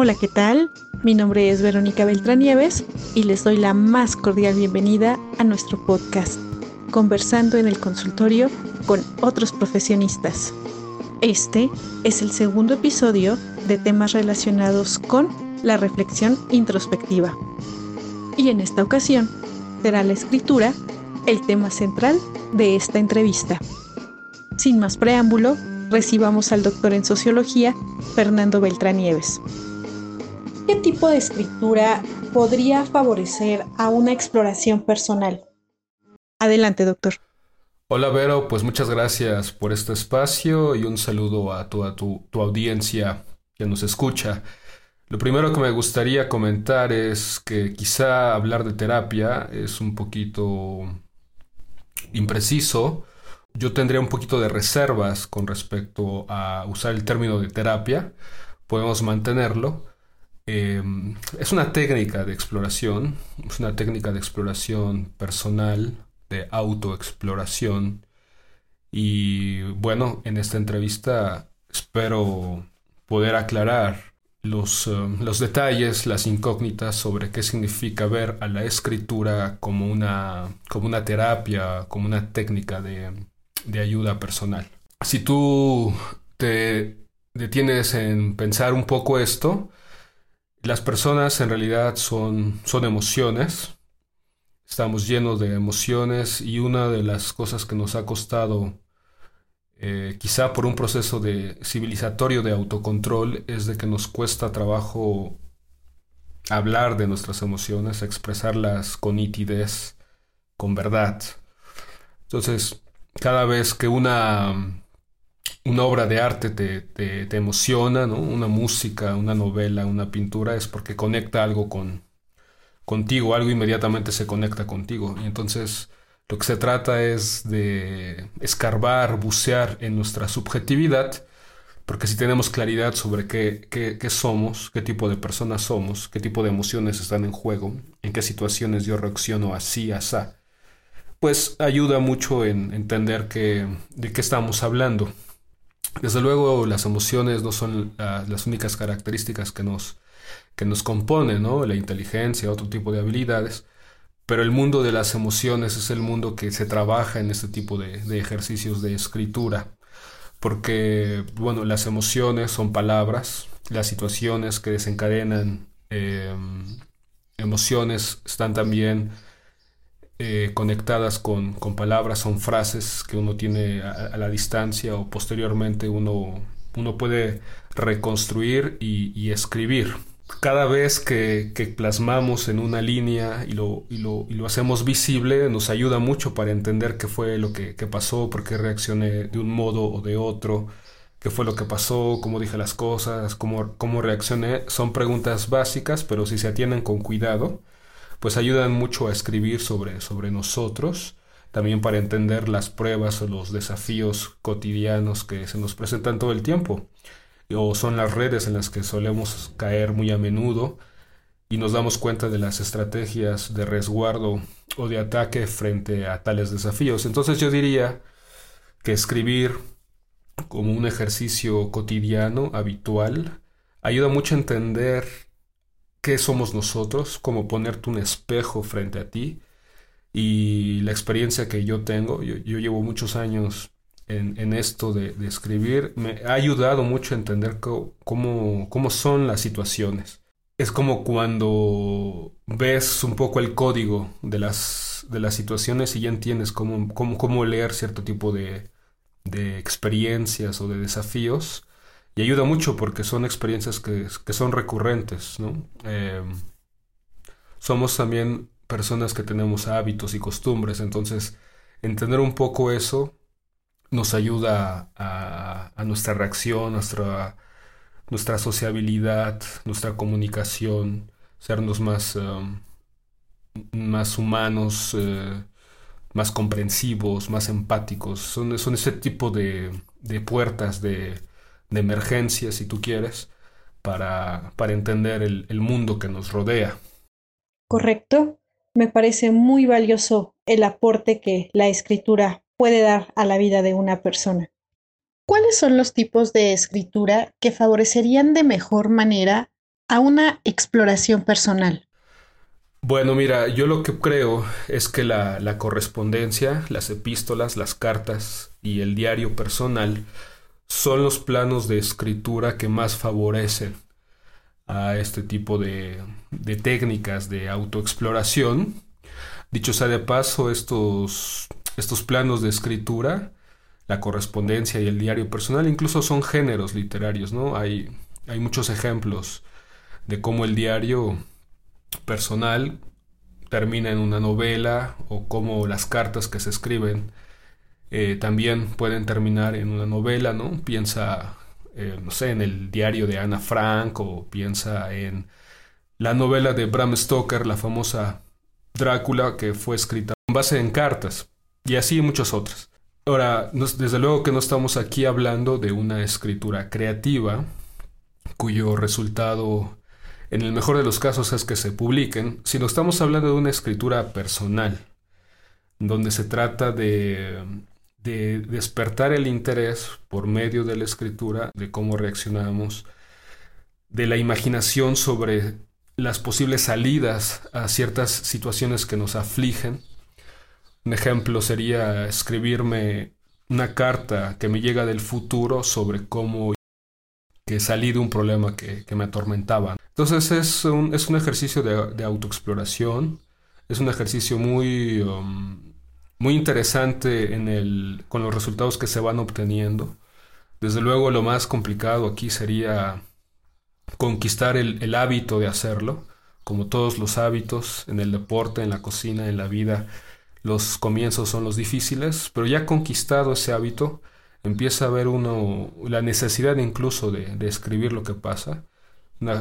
Hola, ¿qué tal? Mi nombre es Verónica Beltrán Nieves y les doy la más cordial bienvenida a nuestro podcast, Conversando en el consultorio con otros profesionistas. Este es el segundo episodio de temas relacionados con la reflexión introspectiva. Y en esta ocasión será la escritura el tema central de esta entrevista. Sin más preámbulo, recibamos al doctor en sociología, Fernando Beltrán Nieves. ¿Qué tipo de escritura podría favorecer a una exploración personal? Adelante, doctor. Hola Vero, pues muchas gracias por este espacio y un saludo a toda tu, tu, audiencia que nos escucha. Lo primero que me gustaría comentar es que quizá hablar de terapia es un poquito impreciso. Yo tendría un poquito de reservas con respecto a usar el término de terapia. Podemos mantenerlo, Em, es una técnica de exploración, es una técnica de exploración personal, de autoexploración. Y bueno, en esta entrevista espero poder aclarar los, em, los detalles, las incógnitas sobre qué significa ver a la escritura como una, como una terapia, como una técnica de, de ayuda personal. Si tú te detienes en pensar un poco esto, las personas en realidad son, son emociones, estamos llenos de emociones y una de las cosas que nos ha costado, eh, quizá por un proceso de civilizatorio de autocontrol, es de que nos cuesta trabajo hablar de nuestras emociones, expresarlas con nitidez, con verdad. Entonces, cada vez que una una obra de arte te, te, emociona, ¿no? Una música, una novela, una pintura, es porque conecta algo con, contigo, algo inmediatamente se conecta contigo. Y entonces lo que se trata es de escarbar, bucear en nuestra subjetividad, porque si tenemos claridad sobre qué, qué, qué, somos, qué tipo de personas somos, qué tipo de emociones están en juego, en qué situaciones yo reacciono así, asá, pues ayuda mucho en entender de qué estamos hablando. Desde luego las emociones no son las únicas características que nos, que nos componen, ¿no? La inteligencia, otro tipo de habilidades, pero el mundo de las emociones es el mundo que se trabaja en este tipo de, ejercicios de escritura, porque, bueno, las emociones son palabras, las situaciones que desencadenan em, emociones están también eh, conectadas con, palabras, son frases que uno tiene a, la distancia o posteriormente uno, uno puede reconstruir y, escribir. Cada vez que, plasmamos en una línea y lo, y, lo, y lo, hacemos visible, nos ayuda mucho para entender qué fue lo que, pasó, por qué reaccioné de un modo o de otro, qué fue lo que pasó, cómo dije las cosas, cómo, cómo reaccioné. Son preguntas básicas, pero si se atienden con cuidado, pues ayudan mucho a escribir sobre, sobre nosotros, también para entender las pruebas o los desafíos cotidianos que se nos presentan todo el tiempo, o son las redes en las que solemos caer muy a menudo y nos damos cuenta de las estrategias de resguardo o de ataque frente a tales desafíos. Entonces yo diría que escribir como un ejercicio cotidiano, habitual, ayuda mucho a entender qué somos nosotros, como ponerte un espejo frente a ti. Y la experiencia que yo tengo, yo, llevo muchos años en, esto de, escribir, me ha ayudado mucho a entender cómo, cómo son las situaciones. Es como cuando ves un poco el código de las, de las situaciones y ya entiendes cómo, cómo, cómo leer cierto tipo de, de experiencias o de desafíos y ayuda mucho porque son experiencias que, son recurrentes, ¿no? Eh, somos también personas que tenemos hábitos y costumbres, entonces entender un poco eso nos ayuda a, nuestra reacción, nuestra, nuestra sociabilidad, nuestra comunicación, sernos más, um, más humanos, eh, más comprensivos, más empáticos. Son, son ese tipo de, de puertas de, de emergencia, si tú quieres, para, para entender el, el mundo que nos rodea. Correcto. Me parece muy valioso el aporte que la escritura puede dar a la vida de una persona. ¿Cuáles son los tipos de escritura que favorecerían de mejor manera a una exploración personal? Bueno, mira, yo lo que creo es que la, la, correspondencia, las epístolas, las cartas y el diario personal son los planos de escritura que más favorecen a este tipo de, de técnicas de autoexploración. Dicho sea de paso, estos, estos planos de escritura, la correspondencia y el diario personal, incluso son géneros literarios, ¿no? Hay, hay muchos ejemplos de cómo el diario personal termina en una novela o cómo las cartas que se escriben eh, también pueden terminar en una novela, ¿no? Piensa, eh, no sé, en el diario de Ana Frank o piensa en la novela de Bram Stoker, la famosa Drácula, que fue escrita con base en cartas, y así muchas otras. Ahora, desde luego que no estamos aquí hablando de una escritura creativa, cuyo resultado en el mejor de los casos es que se publiquen, sino estamos hablando de una escritura personal, donde se trata de, de despertar el interés por medio de la escritura, de cómo reaccionamos, de la imaginación sobre las posibles salidas a ciertas situaciones que nos afligen. Un ejemplo sería escribirme una carta que me llega del futuro sobre cómo que salí de un problema que, me atormentaba. Entonces es un, es un ejercicio de, autoexploración, es un ejercicio muy, um, muy interesante en el, con los resultados que se van obteniendo. Desde luego lo más complicado aquí sería conquistar el, el hábito de hacerlo, como todos los hábitos en el deporte, en la cocina, en la vida. Los comienzos son los difíciles, pero ya conquistado ese hábito, empieza a ver uno la necesidad incluso de, escribir lo que pasa.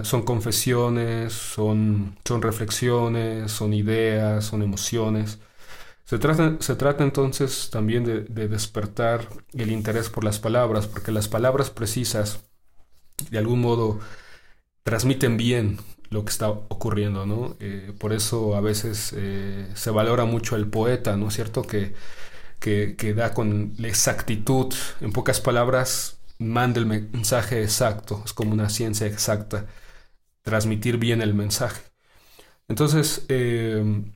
son confesiones, son, son reflexiones, son ideas, son emociones. Se trata, entonces también de, despertar el interés por las palabras, porque las palabras precisas de algún modo transmiten bien lo que está ocurriendo, ¿no? Eh, por eso a veces eh, se valora mucho el poeta, ¿no es cierto? Que que, da con la exactitud, en pocas palabras, manda el mensaje exacto, es como una ciencia exacta, transmitir bien el mensaje. Entonces, em,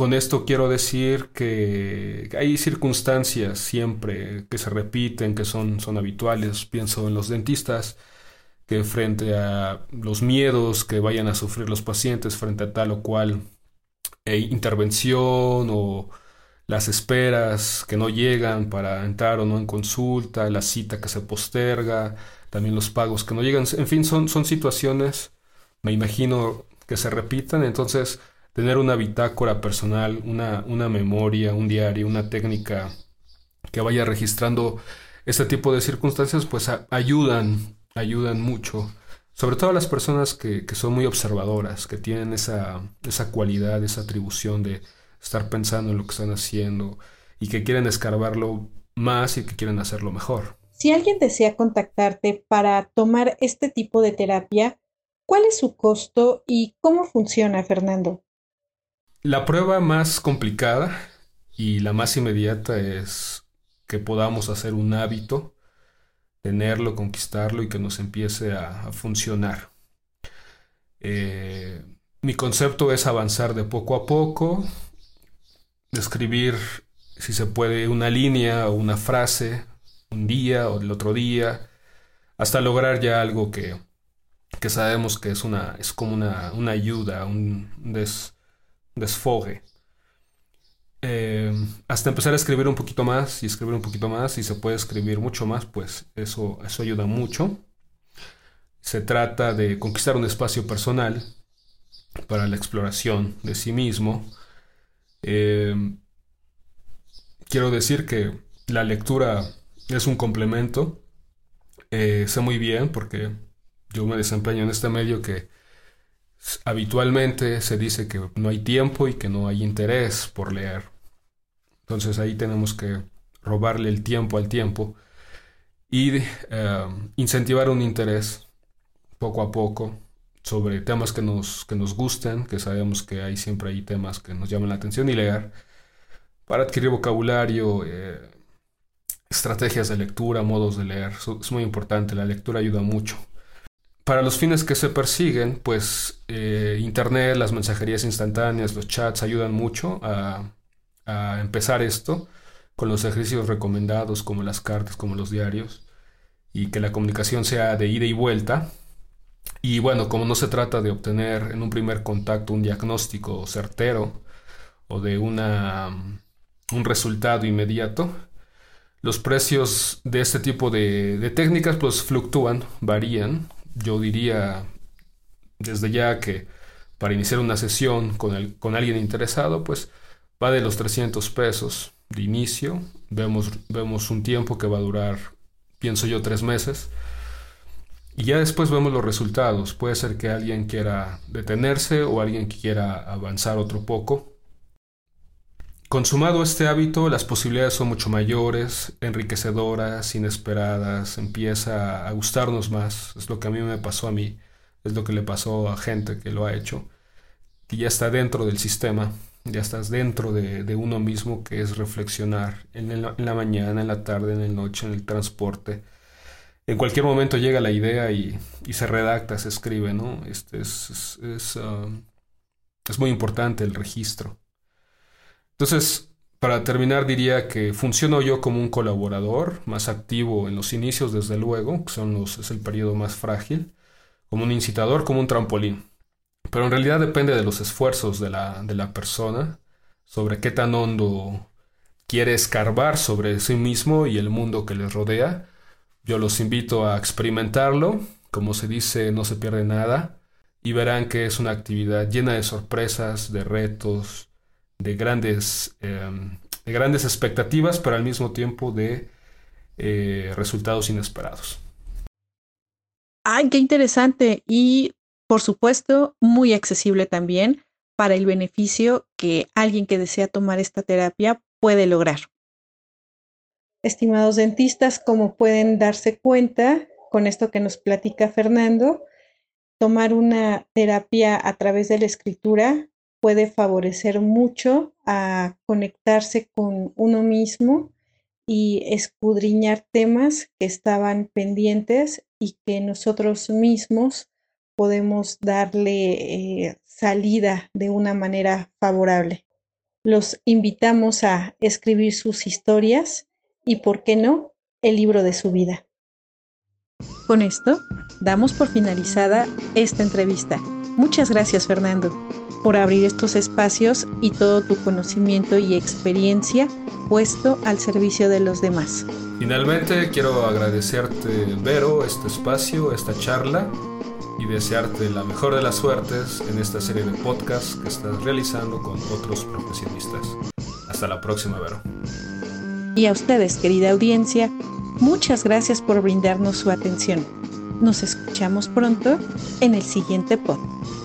con esto quiero decir que hay circunstancias siempre que se repiten, que son, son habituales. Pienso en los dentistas, que frente a los miedos que vayan a sufrir los pacientes frente a tal o cual eh, intervención o las esperas que no llegan para entrar o no en consulta, la cita que se posterga, también los pagos que no llegan, en fin, son, son situaciones, me imagino, que se repitan, entonces tener una bitácora personal, una, una memoria, un diario, una técnica que vaya registrando este tipo de circunstancias, pues ayudan, ayudan mucho. Sobre todo a las personas que, que son muy observadoras, que tienen esa, esa cualidad, esa atribución de, estar pensando en lo que están haciendo y que quieren escarbarlo más y que quieren hacerlo mejor. Si alguien desea contactarte para tomar este tipo de terapia, ¿cuál es su costo y cómo funciona, Fernando? La prueba más complicada y la más inmediata es que podamos hacer un hábito, tenerlo, conquistarlo y que nos empiece a, funcionar. Eh, mi concepto es avanzar de poco a poco, escribir, si se puede, una línea o una frase un día o el otro día, hasta lograr ya algo que, que sabemos que es, una, es como una, una ayuda, un desfogue. Eh, hasta empezar a escribir un poquito más y escribir un poquito más y se puede escribir mucho más, pues eso, eso ayuda mucho. Se trata de conquistar un espacio personal para la exploración de sí mismo, eh, quiero decir que la lectura es un complemento. Eh, sé muy bien porque yo me desempeño en este medio que habitualmente se dice que no hay tiempo y que no hay interés por leer. Entonces ahí tenemos que robarle el tiempo al tiempo y eh, incentivar un interés poco a poco sobre temas que nos, que nos gusten, que sabemos que hay siempre hay temas que nos llaman la atención y leer para adquirir vocabulario, eh, estrategias de lectura, modos de leer. es muy importante, la lectura ayuda mucho. Para los fines que se persiguen, pues eh, Internet, las mensajerías instantáneas, los chats ayudan mucho a, a, empezar esto con los ejercicios recomendados como las cartas, como los diarios, y que la comunicación sea de ida y vuelta. Y bueno, como no se trata de obtener en un primer contacto un diagnóstico certero o de una, un resultado inmediato, los precios de este tipo de, de técnicas pues fluctúan, varían. Yo diría desde ya que para iniciar una sesión con, el, con alguien interesado, pues va de los 300 pesos de inicio. Vemos, vemos un tiempo que va a durar, pienso yo, tres meses. Y ya después vemos los resultados. Puede ser que alguien quiera detenerse o alguien quiera avanzar otro poco. Consumado este hábito, las posibilidades son mucho mayores, enriquecedoras, inesperadas, empieza a gustarnos más. Es lo que a mí me pasó a mí, es lo que le pasó a gente que lo ha hecho. Y ya está dentro del sistema, ya estás dentro de, uno mismo, que es reflexionar en, la mañana, en la tarde, en la noche, en el transporte. En cualquier momento llega la idea y, se redacta, se escribe, ¿no? Este es, es, um, es muy importante el registro. Entonces, para terminar, diría que funciono yo como un colaborador, más activo en los inicios, desde luego, que son los, es el periodo más frágil, como un incitador, como un trampolín. Pero en realidad depende de los esfuerzos de la, de la persona, sobre qué tan hondo quiere escarbar sobre sí mismo y el mundo que les rodea. Yo los invito a experimentarlo, como se dice, no se pierde nada, y verán que es una actividad llena de sorpresas, de retos, de grandes, em, de grandes expectativas, pero al mismo tiempo de eh, resultados inesperados. ¡Ay, qué interesante! Y por supuesto, muy accesible también para el beneficio que alguien que desea tomar esta terapia puede lograr. Estimados dentistas, como pueden darse cuenta con esto que nos platica Fernando, tomar una terapia a través de la escritura puede favorecer mucho a conectarse con uno mismo y escudriñar temas que estaban pendientes y que nosotros mismos podemos darle eh, salida de una manera favorable. Los invitamos a escribir sus historias y, ¿por qué no?, el libro de su vida. Con esto, damos por finalizada esta entrevista. Muchas gracias, Fernando por abrir estos espacios y todo tu conocimiento y experiencia puesto al servicio de los demás. Finalmente quiero agradecerte, Vero, este espacio, esta charla y desearte la mejor de las suertes en esta serie de podcasts que estás realizando con otros profesionistas. Hasta la próxima, Vero. Y a ustedes, querida audiencia, muchas gracias por brindarnos su atención. Nos escuchamos pronto en el siguiente podcast.